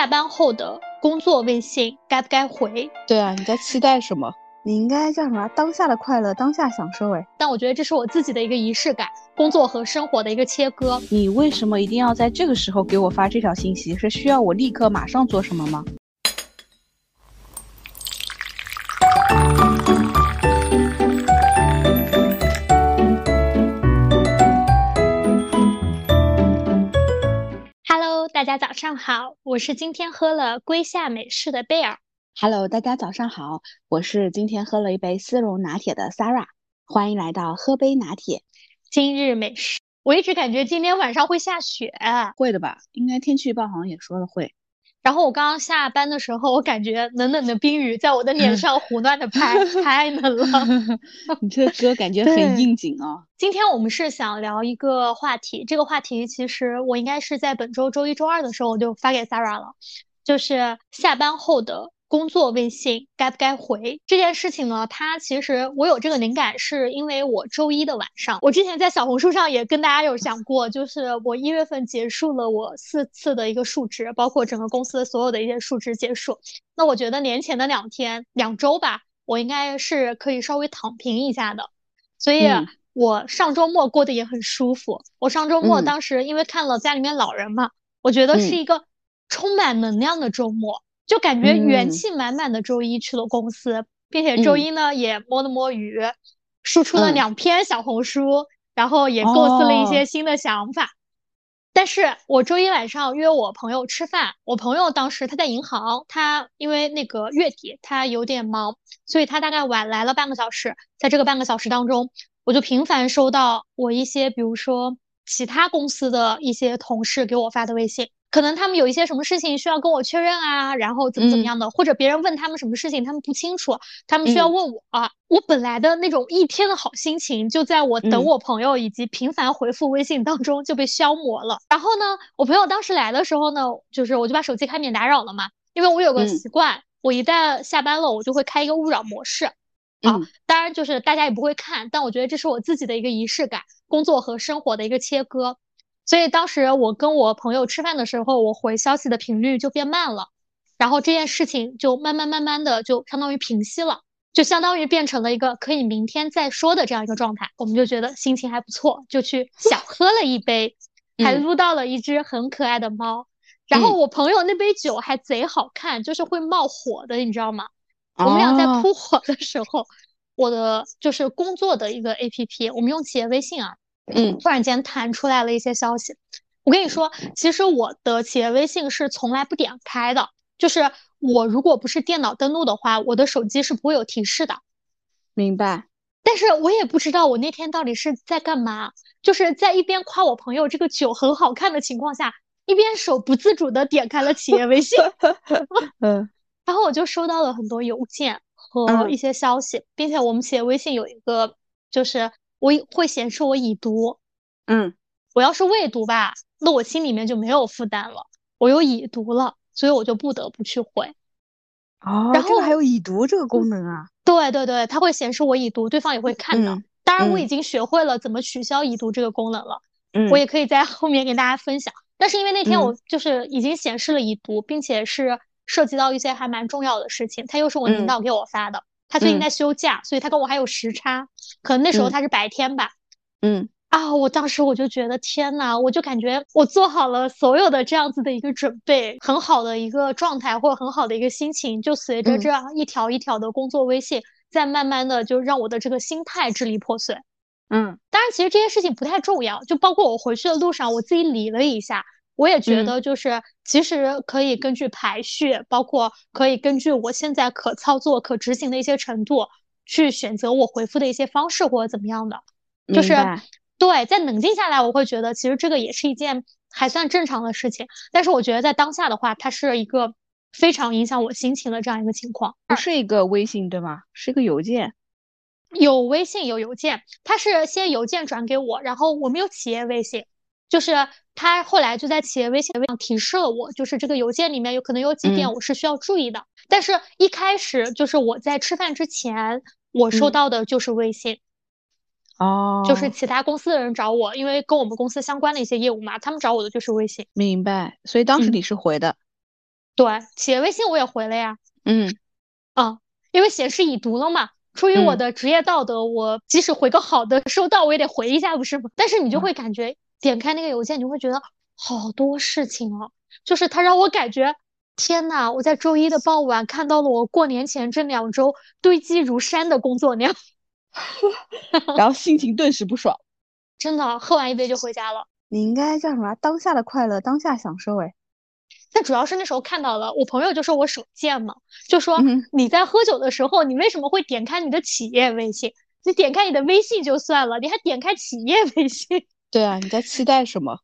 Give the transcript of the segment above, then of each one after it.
下班后的工作微信该不该回？对啊，你在期待什么？你应该叫什么？当下的快乐，当下享受。哎，但我觉得这是我自己的一个仪式感，工作和生活的一个切割。你为什么一定要在这个时候给我发这条信息？是需要我立刻马上做什么吗？大家早上好，我是今天喝了龟夏美式的贝尔。Hello，大家早上好，我是今天喝了一杯丝绒拿铁的 Sarah。欢迎来到喝杯拿铁。今日美食，我一直感觉今天晚上会下雪。会的吧？应该天气预报好像也说了会。然后我刚刚下班的时候，我感觉冷冷的冰雨在我的脸上胡乱的拍，太冷了。你这个歌感觉很应景啊。今天我们是想聊一个话题，这个话题其实我应该是在本周周一、周二的时候我就发给 Sarah 了，就是下班后的。工作微信该不该回这件事情呢？它其实我有这个灵感，是因为我周一的晚上，我之前在小红书上也跟大家有讲过，就是我一月份结束了我四次的一个述职，包括整个公司所有的一些述职结束。那我觉得年前的两天、两周吧，我应该是可以稍微躺平一下的。所以我上周末过得也很舒服。我上周末当时因为看了家里面老人嘛，我觉得是一个充满能量的周末。就感觉元气满满的周一去了公司，并且周一呢也摸了摸鱼，输出了两篇小红书，然后也构思了一些新的想法。但是我周一晚上约我朋友吃饭，我朋友当时他在银行，他因为那个月底他有点忙，所以他大概晚来了半个小时。在这个半个小时当中，我就频繁收到我一些，比如说其他公司的一些同事给我发的微信。可能他们有一些什么事情需要跟我确认啊，然后怎么怎么样的，或者别人问他们什么事情，他们不清楚，他们需要问我。啊。我本来的那种一天的好心情，就在我等我朋友以及频繁回复微信当中就被消磨了。然后呢，我朋友当时来的时候呢，就是我就把手机开免打扰了嘛，因为我有个习惯，我一旦下班了，我就会开一个勿扰模式。啊，当然就是大家也不会看，但我觉得这是我自己的一个仪式感，工作和生活的一个切割。所以当时我跟我朋友吃饭的时候，我回消息的频率就变慢了，然后这件事情就慢慢慢慢的就相当于平息了，就相当于变成了一个可以明天再说的这样一个状态。我们就觉得心情还不错，就去小喝了一杯，还撸到了一只很可爱的猫。然后我朋友那杯酒还贼好看，就是会冒火的，你知道吗？我们俩在扑火的时候，我的就是工作的一个 A P P，我们用企业微信啊。嗯，突然间弹出来了一些消息。我跟你说，其实我的企业微信是从来不点开的，就是我如果不是电脑登录的话，我的手机是不会有提示的。明白。但是我也不知道我那天到底是在干嘛，就是在一边夸我朋友这个酒很好看的情况下，一边手不自主的点开了企业微信。嗯。然后我就收到了很多邮件和一些消息，并且我们企业微信有一个就是。我会显示我已读，嗯，我要是未读吧，那我心里面就没有负担了。我又已读了，所以我就不得不去回。哦，然后还有已读这个功能啊？对对对，它会显示我已读，对方也会看到。当然，我已经学会了怎么取消已读这个功能了。嗯，我也可以在后面给大家分享。但是因为那天我就是已经显示了已读，并且是涉及到一些还蛮重要的事情，它又是我领导给我发的。他最近在休假，所以他跟我还有时差，可能那时候他是白天吧。嗯啊，我当时我就觉得天呐，我就感觉我做好了所有的这样子的一个准备，很好的一个状态或者很好的一个心情，就随着这样一条一条的工作微信，在慢慢的就让我的这个心态支离破碎。嗯，当然其实这些事情不太重要，就包括我回去的路上，我自己理了一下。我也觉得，就是其实可以根据排序，包括可以根据我现在可操作、可执行的一些程度，去选择我回复的一些方式或者怎么样的。就是对，在冷静下来，我会觉得其实这个也是一件还算正常的事情。但是我觉得在当下的话，它是一个非常影响我心情的这样一个情况。不是一个微信对吗？是一个邮件。有微信有邮件，它是先邮件转给我，然后我们有企业微信。就是他后来就在企业微信上提示了我，就是这个邮件里面有可能有几点我是需要注意的。但是一开始就是我在吃饭之前，我收到的就是微信，哦，就是其他公司的人找我，因为跟我们公司相关的一些业务嘛，他们找我的就是微信。明白。所以当时你是回的，对，企业微信我也回了呀。嗯，啊，因为显示已读了嘛。出于我的职业道德，我即使回个好的收到，我也得回一下，不是吗？但是你就会感觉点开那个邮件，你会觉得好多事情哦，就是它让我感觉，天呐，我在周一的傍晚看到了我过年前这两周堆积如山的工作量，然后心情顿时不爽。真的，喝完一杯就回家了。你应该叫什么？当下的快乐，当下享受。哎。但主要是那时候看到了，我朋友就说我手贱嘛，就说你在喝酒的时候，你为什么会点开你的企业微信？你点开你的微信就算了，你还点开企业微信？对啊，你在期待什么？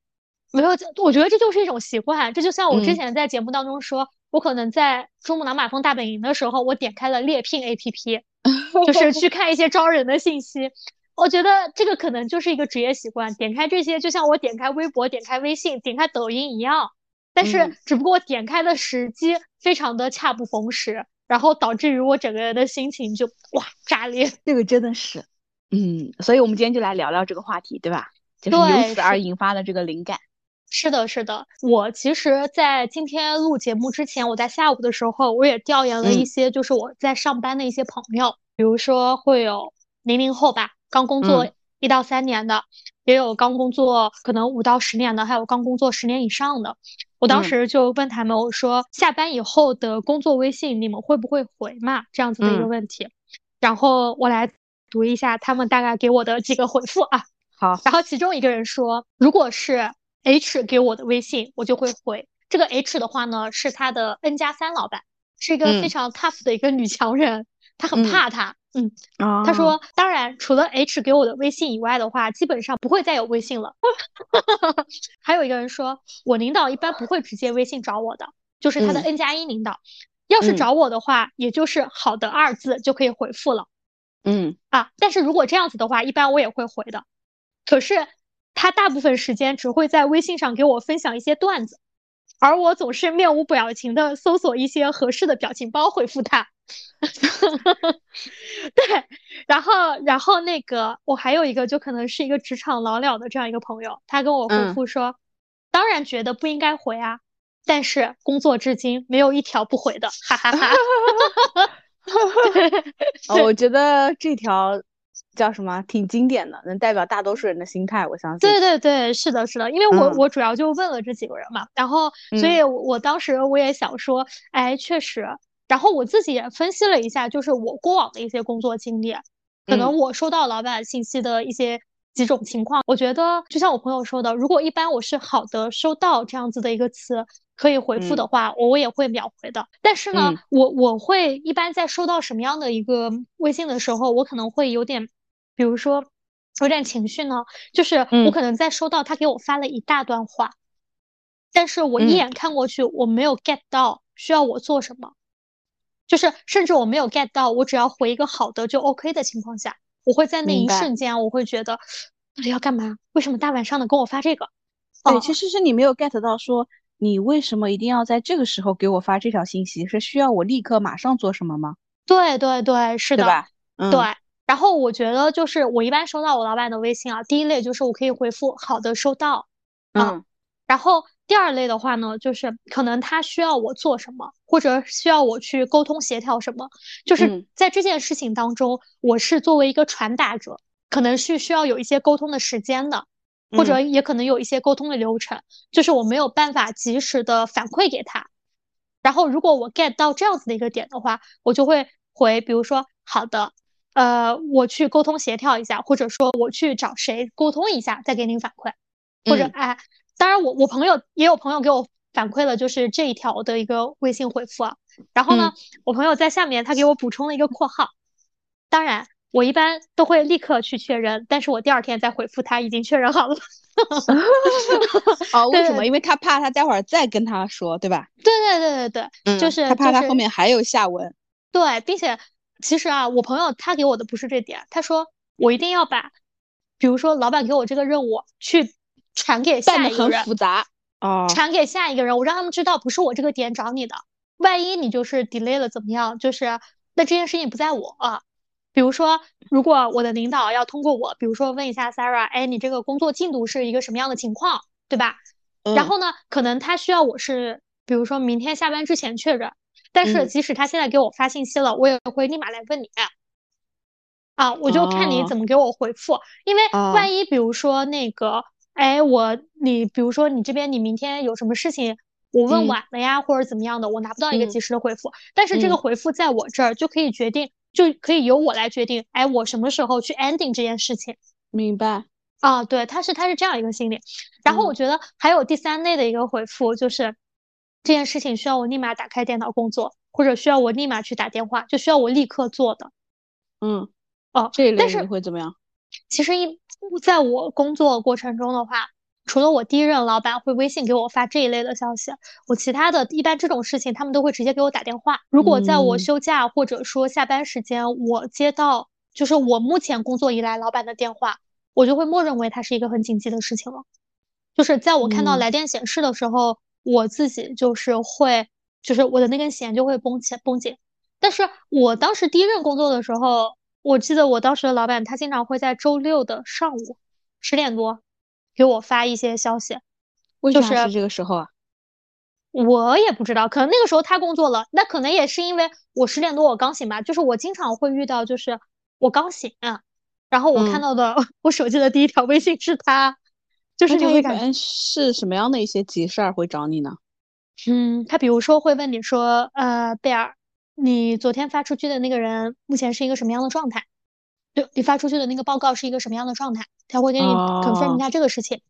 没有，我觉得这就是一种习惯。这就像我之前在节目当中说，我可能在珠穆朗玛峰大本营的时候，我点开了猎聘 APP，就是去看一些招人的信息。我觉得这个可能就是一个职业习惯，点开这些就像我点开微博、点开微信、点开抖音一样。但是，只不过点开的时机非常的恰不逢时，然后导致于我整个人的心情就哇炸裂。这个真的是，嗯，所以我们今天就来聊聊这个话题，对吧？就是由此而引发的这个灵感。是的，是的。我其实，在今天录节目之前，我在下午的时候，我也调研了一些，就是我在上班的一些朋友，比如说会有零零后吧，刚工作一到三年的，也有刚工作可能五到十年的，还有刚工作十年以上的。我当时就问他们，我说下班以后的工作微信你们会不会回嘛？这样子的一个问题。然后我来读一下他们大概给我的几个回复啊。好。然后其中一个人说，如果是 H 给我的微信，我就会回。这个 H 的话呢，是他的 N 加三老板，是一个非常 tough 的一个女强人，她很怕他。嗯，他说，当然，除了 H 给我的微信以外的话，基本上不会再有微信了。还有一个人说，我领导一般不会直接微信找我的，就是他的 N 加一领导，要是找我的话，也就是好的二字就可以回复了。嗯啊，但是如果这样子的话，一般我也会回的。可是他大部分时间只会在微信上给我分享一些段子，而我总是面无表情的搜索一些合适的表情包回复他。对，然后，然后那个，我还有一个，就可能是一个职场老鸟的这样一个朋友，他跟我回复说，当然觉得不应该回啊，但是工作至今没有一条不回的，哈哈哈。哦，我觉得这条叫什么，挺经典的，能代表大多数人的心态，我相信。对对对，是的，是的，因为我我主要就问了这几个人嘛，然后，所以我当时我也想说，哎，确实。然后我自己也分析了一下，就是我过往的一些工作经历，可能我收到老板信息的一些几种情况，我觉得就像我朋友说的，如果一般我是好的收到这样子的一个词可以回复的话，我也会秒回的。但是呢，我我会一般在收到什么样的一个微信的时候，我可能会有点，比如说有点情绪呢，就是我可能在收到他给我发了一大段话，但是我一眼看过去，我没有 get 到需要我做什么。就是，甚至我没有 get 到，我只要回一个好的就 OK 的情况下，我会在那一瞬间，我会觉得到底要干嘛？为什么大晚上的跟我发这个？对，其实是你没有 get 到，说你为什么一定要在这个时候给我发这条信息？是需要我立刻马上做什么吗？对对对，是的，对吧？对。然后我觉得就是我一般收到我老板的微信啊，第一类就是我可以回复好的收到，嗯，然后。第二类的话呢，就是可能他需要我做什么，或者需要我去沟通协调什么，就是在这件事情当中，我是作为一个传达者，可能是需要有一些沟通的时间的，或者也可能有一些沟通的流程，就是我没有办法及时的反馈给他。然后如果我 get 到这样子的一个点的话，我就会回，比如说好的，呃，我去沟通协调一下，或者说我去找谁沟通一下，再给您反馈，或者哎。当然，我我朋友也有朋友给我反馈了，就是这一条的一个微信回复啊。然后呢，我朋友在下面他给我补充了一个括号。当然，我一般都会立刻去确认，但是我第二天再回复他已经确认好了。哦，为什么？因为他怕他待会儿再跟他说，对吧？对对对对对，就是他怕他后面还有下文。对，并且其实啊，我朋友他给我的不是这点，他说我一定要把，比如说老板给我这个任务去。传给下一个人，很复杂啊！传给下一个人，我让他们知道不是我这个点找你的。万一你就是 delay 了怎么样？就是那这件事情不在我。啊比如说，如果我的领导要通过我，比如说问一下 Sarah，哎，你这个工作进度是一个什么样的情况，对吧？然后呢，可能他需要我是比如说明天下班之前确认。但是即使他现在给我发信息了，我也会立马来问你。啊，我就看你怎么给我回复，因为万一比如说那个，哎，我你比如说你这边你明天有什么事情，我问晚了呀，或者怎么样的，我拿不到一个及时的回复。但是这个回复在我这儿就可以决定，就可以由我来决定，哎，我什么时候去 ending 这件事情。明白。啊，对，他是他是这样一个心理。然后我觉得还有第三类的一个回复，就是这件事情需要我立马打开电脑工作，或者需要我立马去打电话，就需要我立刻做的。嗯。哦，这一类你会怎么样？其实一在我工作过程中的话，除了我第一任老板会微信给我发这一类的消息，我其他的一般这种事情他们都会直接给我打电话。如果在我休假或者说下班时间，我接到就是我目前工作以来老板的电话，我就会默认为它是一个很紧急的事情了。就是在我看到来电显示的时候，我自己就是会，就是我的那根弦就会绷起绷紧。但是我当时第一任工作的时候。我记得我当时的老板，他经常会在周六的上午十点多给我发一些消息。为啥是这个时候啊？我也不知道，可能那个时候他工作了。那可能也是因为我十点多我刚醒吧。就是我经常会遇到，就是我刚醒，然后我看到的 我手机的第一条微信是他。就是你会感觉是什么样的一些急事儿会找你呢？嗯，他比如说会问你说，呃，贝尔。你昨天发出去的那个人目前是一个什么样的状态？对你发出去的那个报告是一个什么样的状态？他会给你 confirm 一下这个事情。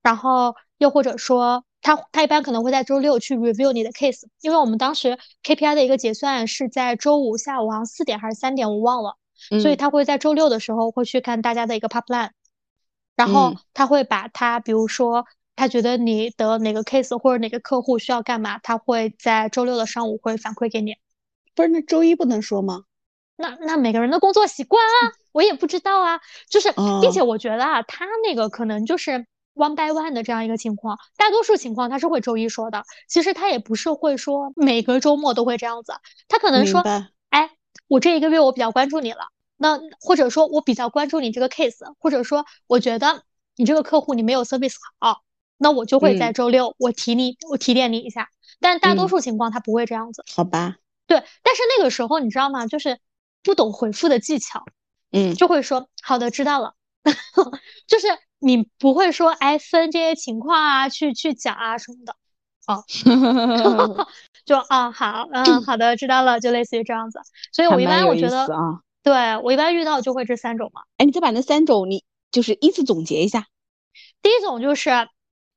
然后又或者说，他他一般可能会在周六去 review 你的 case，因为我们当时 KPI 的一个结算是在周五下午好像四点还是三点，我忘了。所以他会在周六的时候会去看大家的一个 pipeline，然后他会把他比如说他觉得你的哪个 case 或者哪个客户需要干嘛，他会在周六的上午会反馈给你。不是，那周一不能说吗？那那每个人的工作习惯啊，我也不知道啊。就是，并且我觉得啊，他那个可能就是 one by one 的这样一个情况，大多数情况他是会周一说的。其实他也不是会说每个周末都会这样子，他可能说，哎，我这一个月我比较关注你了，那或者说我比较关注你这个 case，或者说我觉得你这个客户你没有 service 好，那我就会在周六我提你，我提点你一下。但大多数情况他不会这样子，好吧？对，但是那个时候你知道吗？就是不懂回复的技巧，嗯，就会说好的，知道了。就是你不会说哎分这些情况啊，去去讲啊什么的，哦，就啊好，嗯好的，知道了，就类似于这样子。所以我一般我觉得啊，对我一般遇到就会这三种嘛。哎，你再把那三种你就是依次总结一下。第一种就是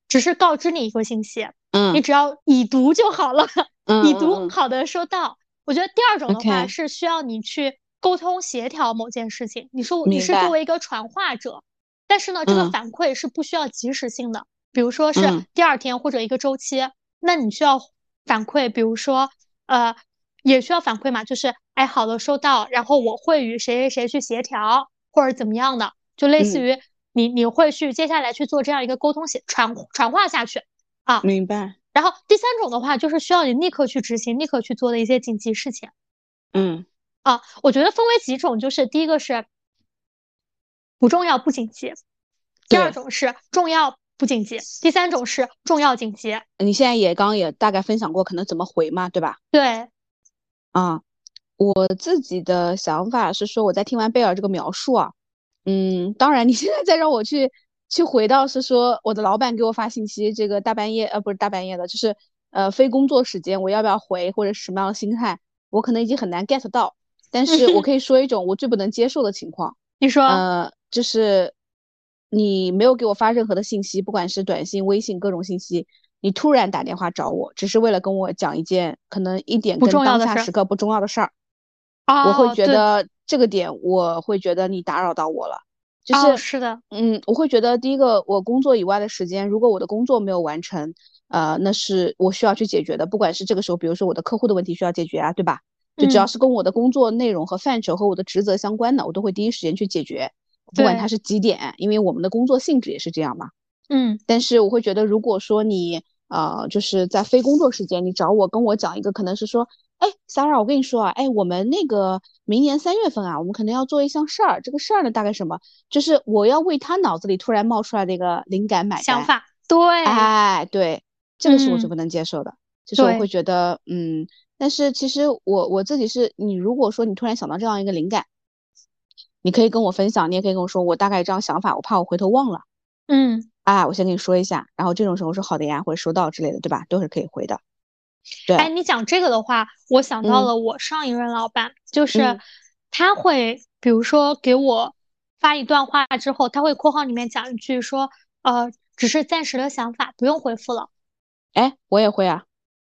只是告知你一个信息，嗯，你只要已读就好了。已读好的收到，我觉得第二种的话是需要你去沟通协调某件事情。你说你是作为一个传话者，但是呢，这个反馈是不需要及时性的，比如说是第二天或者一个周期，那你需要反馈，比如说呃，也需要反馈嘛，就是哎好的收到，然后我会与谁谁谁去协调或者怎么样的，就类似于你你会去接下来去做这样一个沟通写传传话下去啊，明白。然后第三种的话，就是需要你立刻去执行、立刻去做的一些紧急事情。嗯，啊，我觉得分为几种，就是第一个是不重要不紧急，第二种是重要不紧急，第三种是重要紧急。你现在也刚刚也大概分享过，可能怎么回嘛，对吧？对。啊，我自己的想法是说，我在听完贝尔这个描述啊，嗯，当然你现在再让我去。去回到是说我的老板给我发信息，这个大半夜呃不是大半夜的，就是呃非工作时间，我要不要回或者什么样的心态，我可能已经很难 get 到。但是我可以说一种我最不能接受的情况，你说呃就是你没有给我发任何的信息，不管是短信、微信各种信息，你突然打电话找我，只是为了跟我讲一件可能一点跟当下时刻不重要的事儿，我会觉得这个点我会觉得你打扰到我了。就是是的，嗯，我会觉得第一个，我工作以外的时间，如果我的工作没有完成，呃，那是我需要去解决的。不管是这个时候，比如说我的客户的问题需要解决啊，对吧？就只要是跟我的工作内容和范畴和我的职责相关的，我都会第一时间去解决，不管它是几点，因为我们的工作性质也是这样嘛。嗯，但是我会觉得，如果说你呃，就是在非工作时间，你找我跟我讲一个，可能是说。哎，Sarah，我跟你说啊，哎，我们那个明年三月份啊，我们可能要做一项事儿。这个事儿呢，大概什么？就是我要为他脑子里突然冒出来的一个灵感买单想法。对，哎，对，这个是我是不能接受的。就是我对会觉得，嗯，但是其实我我自己是，你如果说你突然想到这样一个灵感，你可以跟我分享，你也可以跟我说，我大概这样想法，我怕我回头忘了，嗯，啊，我先跟你说一下，然后这种时候说好的呀，或者收到之类的，对吧？都是可以回的。对，哎，你讲这个的话，我想到嗯。了我上一任老板，就是嗯。他会，比如说给我发一段话之后，他会括号里面讲一句说，呃，只是暂时的想法，不用回复了。哎，我也会啊，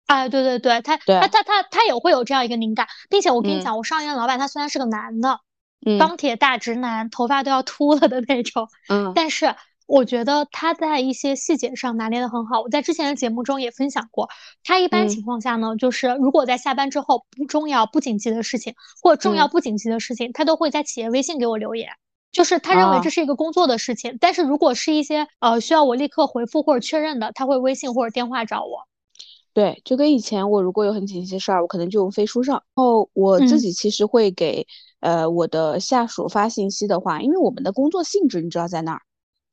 哎，对对对，他对他他他他也会有这样一个灵感，并且我跟你嗯。讲，我上一任老板他虽然是个男的，嗯。钢铁大直男，头发都要秃了的那种，嗯。但是我觉得他在一些细节上拿捏的很好。我在之前的节目中也分享过，他一般嗯情况下呢，就是如果在下班之后不重要、不紧急的事情，或者重要嗯不紧急的事情，他都会在企业微信给我留言。就是他认为啊这是一个工作的事情，但是如果是一些呃需要我立刻回复或者确认的，他会微信或者电话找我。对，就跟以前我如果有很紧急的事儿，我可能就用飞书上。然后我自嗯己其实会给呃我的下属发信息的话，因为我们的工作性质你知道在哪儿，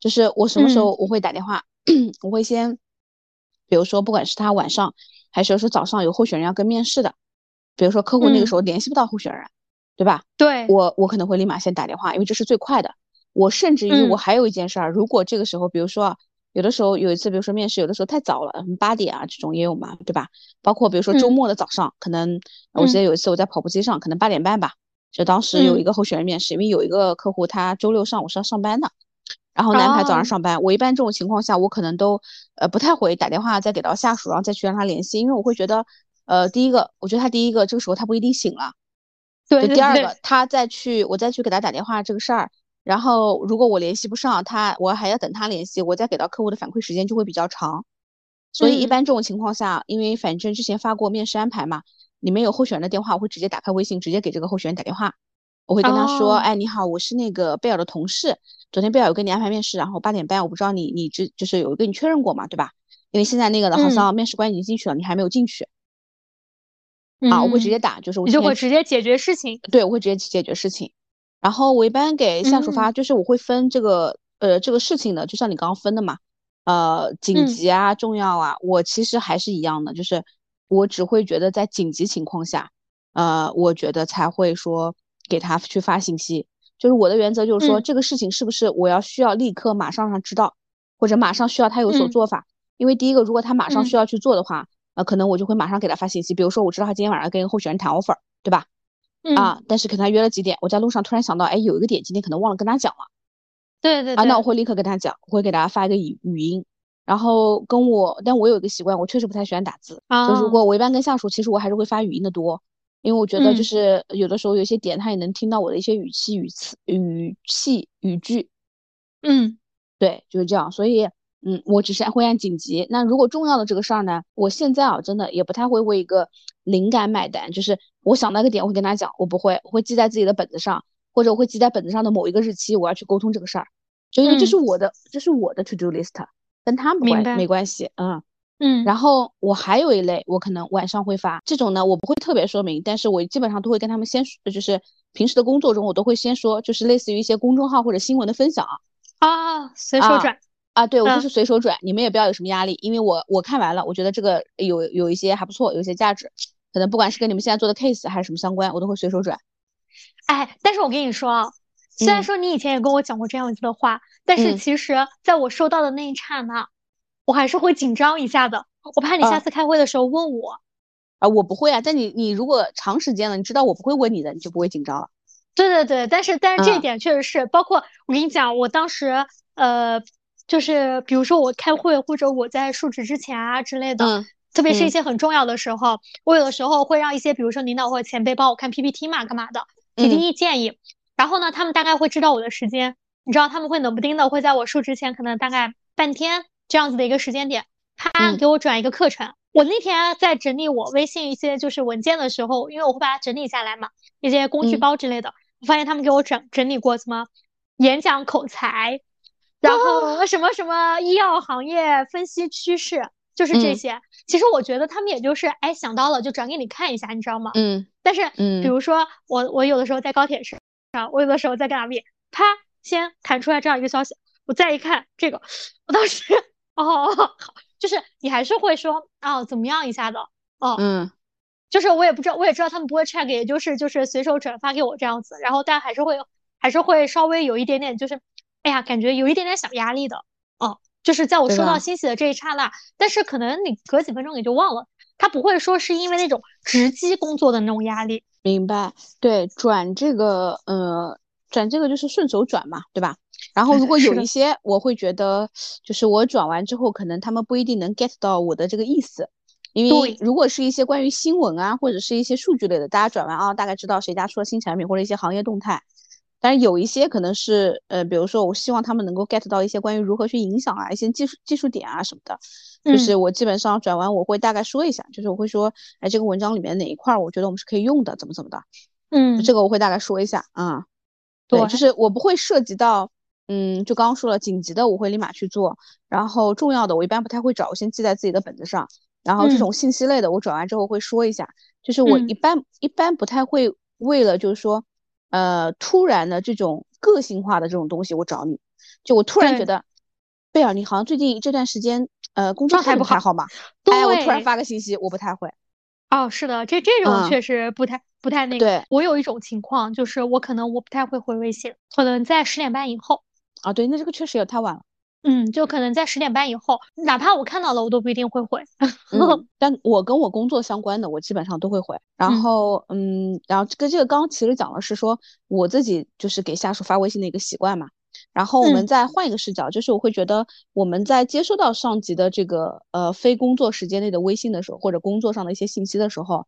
就是我什么时嗯。候我会打电话，我会先，比如说不管是他晚上还是说早上有候选人要跟面试的，比如说客户那个嗯。时候联系不到候选人，对吧？对，我我可能会立马先打电话，因为这是最快的。我甚至于我嗯。还有一件事儿，如果这个时候，比如说啊有的时候有一次，比如说面试，有的时候太早了，嗯八点啊这种也有嘛，对吧？包括比如说周嗯。末的早上，可能我记得嗯。有一次我在跑步机上，可能八点半吧，就当时有一嗯。个候选人面试，因为有一个客户他周六上午是要上班的，然后安排早上哦上班。我一般这种情况下，我可能都呃不太会打电话再给到下属，然后再去让他联系，因为我会觉得，呃，第一个，我觉得他第一个这个时候他不一定醒了。对对对就第二个，他再去我再去给他打电话这个事儿，然后如果我联系不上他，我还要等他联系，我再给到客户的反馈时间就会比较长。所以一嗯般这种情况下，因为反正之前发过面试安排嘛，里面有候选人的电话，我会直接打开微信，直接给这个候选人打电话。我会跟他说，哦哎，你好，我是那个贝尔的同事，昨天贝尔有跟你安排面试，然后八点半，我不知道你你之就是有跟你确认过嘛，对吧？因为现在那个的好嗯像面试官已经进去了，你还没有进去啊，我会直嗯接打，就是我你就会直接解决事情。对，我会直接去解决事情。然后我一般给下属发，嗯就是我会分这个呃这个事情的，就像你刚刚分的嘛，呃紧嗯急啊、重要啊，我其实还是一样的，就是我只会觉得在紧急情况下，呃，我觉得才会说给他去发信息。就是我的原则就是说，嗯这个事情是不是我要需要立刻马上让知道，或者马上需要他有所嗯。做法。因为第一个，如果他马上嗯。需要去做的话，呃，可能我就会马上给他发信息，比如说我知道他今天晚上跟一个候选人谈 offer，对吧？嗯，啊，但是可能他约了几点，我在路上突然想到，哎，有一个点今天可能忘了跟他讲了。对，对对啊，那我会立刻跟他讲，我会给大家发一个语语音，然后跟我，但我有一个习惯，我确实不太喜欢打字，啊就如哦。果我一般跟下属，其实我还是会发语音的多，因为我觉得就嗯是有的时候有些点他也能听到我的一些语气、语词、语气、语句，嗯对，就是这样，所以。嗯，我只是会按紧急。那如果重要的这个事儿呢，我现在啊，真的也不太会为一个灵感买单。就是我想到一个点，我会跟他讲，我不会，我会记在自己的本子上，或者我会记在本子上的某一个日期，我要去沟通这个事儿。就因为这嗯是我的，这是我的 to do list，跟他们关没关系。嗯，嗯，然后我还有一类，我可能晚上会发这种呢，我不会特别说明，但是我基本上都会跟他们先说，就是平时的工作中，我都会先说，就是类似于一些公众号或者新闻的分享。啊，随手啊转，啊，对，我就嗯是随手转，你们也不要有什么压力，因为我我看完了，我觉得这个有有一些还不错，有一些价值，可能不管是跟你们现在做的 case 还是什么相关，我都会随手转。哎，但是我跟你说啊，虽然嗯说你以前也跟我讲过这样子的话，但是嗯其实在我收到的那一刹那，我还是会紧张一下的，我怕你下啊次开会的时候问我。啊，我不会啊，但你你如果长时间了，你知道我不会问你的，你就不会紧张了。对对对，但是但是这一嗯点确实是，包括我跟你讲，我当时呃，就是比如说我开会或者我在述职之前啊之类的，嗯特别是一嗯些很重要的时候，我有的时候会让一些比如说领导或者前辈帮我看 PPT 嘛，干嘛的，提提嗯意建议。然后呢，他们大概会知道我的时间，你知道他们会冷不丁的会在我述职前可能大概半天这样子的一个时间点，他嗯给我转一个课程。我那天在整理我微信一些就是文件的时候，因为我会把它整理下来嘛，一些工具嗯包之类的，我发现他们给我整整理过什么演讲口才，然后什么什么医药行业分析趋势，就是这嗯些。其实我觉得他们也就是哎想到了就转给你看一下，你知道吗？嗯但是比嗯如说我我有的时候在高铁上，我有的时候在干哪里，啪先弹出来这样一个消息，我再一看这个，我当时哦好，就是你还是会说哦怎么样一下的，哦，嗯，就是我也不知道，我也知道他们不会 check，也就是就是随手转发给我这样子，然后但还是会还是会稍微有一点点，就是哎呀，感觉有一点点小压力的。哦，就是在我收到信息的这一刹那，但是可能你隔几分钟你就忘了，他不会说是因为那种直击工作的那种压力。明白，对，转这个，呃，转这个就是顺手转嘛，对吧？然后如果 有一些，我会觉得，就是我转完之后，可能他们不一定能 get 到我的这个意思，因为如果是一些关于新闻啊，或者是一些数据类的，大家转完啊，大概知道谁家出了新产品或者一些行业动态。但是有一些可能是，呃，比如说我希望他们能够 get 到一些关于如何去影响啊，一些技术技术点啊什么的，就是我基本上转完我会大概说一下，就是我会说，哎，这个文章里面哪一块我觉得我们是可以用的，怎么怎么的，嗯，这个我会大概说一下啊，对，就是我不会涉及到，嗯，就刚刚说了，紧急的我会立马去做，然后重要的我一般不太会找，我先记在自己的本子上，然后这种信息类的我转完之后会说一下，就是我一般一般不太会为了就是说。呃，突然的这种个性化的这种东西，我找你，就我突然觉得，贝尔，你好像最近这段时间，呃，工作态不太好嘛？哎，我突然发个信息，我不太会。哦，是的，这这种确实不太不太那个。对，我有一种情况，就是我可能我不太会回微信，可能在十点半以后。啊，对，那这个确实也太晚了。嗯，就可能在十点半以后，哪怕我看到了，我都不一定会回。但我跟我工作相关的，我基本上都会回。然后，嗯，然后这个这个刚刚其实讲的是说，我自己就是给下属发微信的一个习惯嘛。然后我们再换一个视角，就是我会觉得我们在接收到上级的这个呃非工作时间内的微信的时候，或者工作上的一些信息的时候，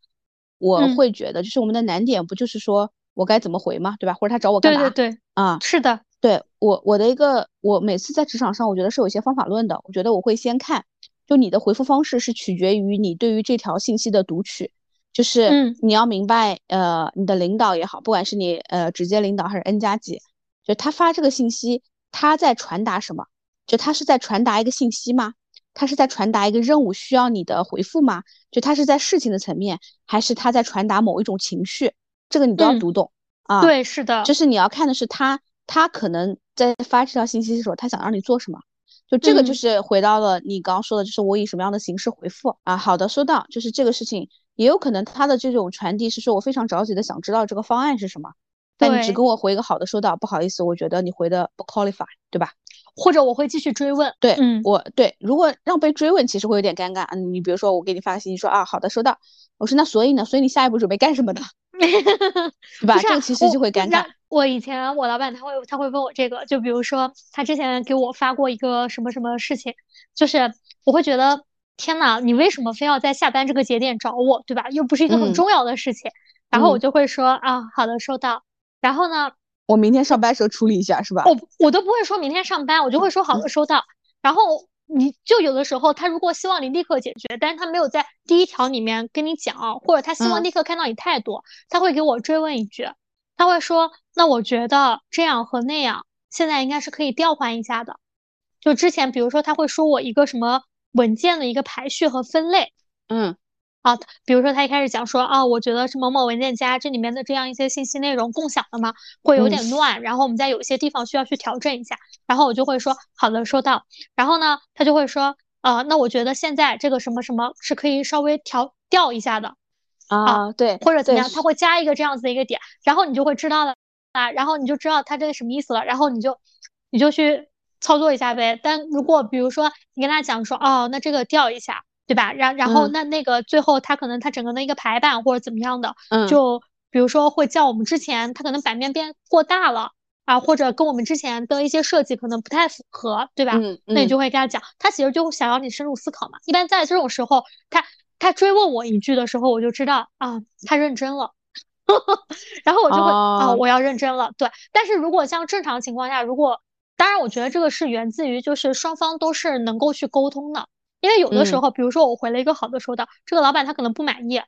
我会觉得就是我们的难点不就是说我该怎么回嘛，对吧？或者他找我干嘛？对对对，啊，是的。对我我的一个，我每次在职场上，我觉得是有一些方法论的。我觉得我会先看，就你的回复方式是取决于你对于这条信息的读取，就是你要明白，呃，你的领导也好，不管是你呃直接领导还是 N 加几，就他发这个信息，他在传达什么？就他是在传达一个信息吗？他是在传达一个任务需要你的回复吗？就他是在事情的层面，还是他在传达某一种情绪？这个你都要读懂啊。对，是的，就是你要看的是他。他可能在发这条信息的时候，他想让你做什么？就这个就是回到了你刚刚说的，就是我以什么样的形式回复啊？好的，收到。就是这个事情，也有可能他的这种传递是说我非常着急的想知道这个方案是什么，但你只跟我回一个好的，收到，不好意思，我觉得你回的不 qualify，对吧？或者我会继续追问。对，嗯，我对，如果让被追问，其实会有点尴尬。你比如说我给你发个信息说啊，好的，收到。我说那所以呢？所以你下一步准备干什么呢？对吧？这个其实就会尴尬。我以前我老板他会他会问我这个，就比如说他之前给我发过一个什么什么事情，就是我会觉得天呐，你为什么非要在下班这个节点找我，对吧？又不是一个很重要的事情。然后我就会说啊，好的，收到。然后呢，我明天上班时候处理一下，是吧？我我都不会说明天上班，我就会说好的，收到。然后你就有的时候他如果希望你立刻解决，但是他没有在第一条里面跟你讲，或者他希望立刻看到你态度，他会给我追问一句。他会说：“那我觉得这样和那样，现在应该是可以调换一下的。就之前，比如说他会说我一个什么文件的一个排序和分类，嗯，啊，比如说他一开始讲说啊，我觉得是某某文件夹这里面的这样一些信息内容共享的嘛，会有点乱，然后我们在有些地方需要去调整一下。然后我就会说好的，收到。然后呢，他就会说，呃，那我觉得现在这个什么什么是可以稍微调调一下的。”啊，对，或者怎么样，他会加一个这样子的一个点，然后你就会知道了啊，然后你就知道他这个什么意思了，然后你就你就去操作一下呗。但如果比如说你跟他讲说，哦，那这个调一下，对吧？然然后那那个最后他可能他整个的一个排版或者怎么样的，就比如说会叫我们之前他可能版面变过大了啊，或者跟我们之前的一些设计可能不太符合，对吧？那你就会跟他讲，他其实就想要你深入思考嘛。一般在这种时候，他。他追问我一句的时候，我就知道啊，他认真了，然后我就会啊，我要认真了。对，但是如果像正常情况下，如果当然，我觉得这个是源自于就是双方都是能够去沟通的，因为有的时候，比如说我回了一个好的收到，这个老板他可能不满意，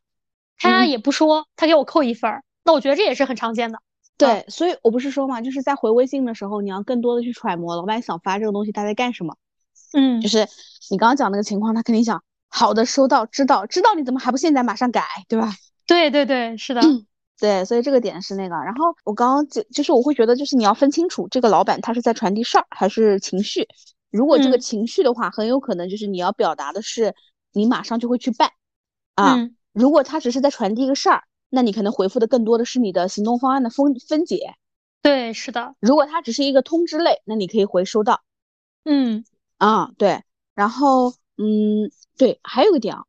他也不说，他给我扣一分儿，那我觉得这也是很常见的。对，所以我不是说嘛，就是在回微信的时候，你要更多的去揣摩老板想发这个东西他在干什么。嗯，就是你刚刚讲那个情况，他肯定想。好的，收到，知道，知道你怎么还不现在马上改，对吧？对对对，是的，对，所以这个点是那个。然后我刚刚就就是我会觉得，就是你要分清楚这个老板他是在传递事儿还是情绪。如果这个情绪的话，很有可能就是你要表达的是你马上就会去办啊。如果他只是在传递一个事儿，那你可能回复的更多的是你的行动方案的分分解。对，是的。如果它只是一个通知类，那你可以回收到。嗯啊，对。然后，嗯，对，还有个点啊，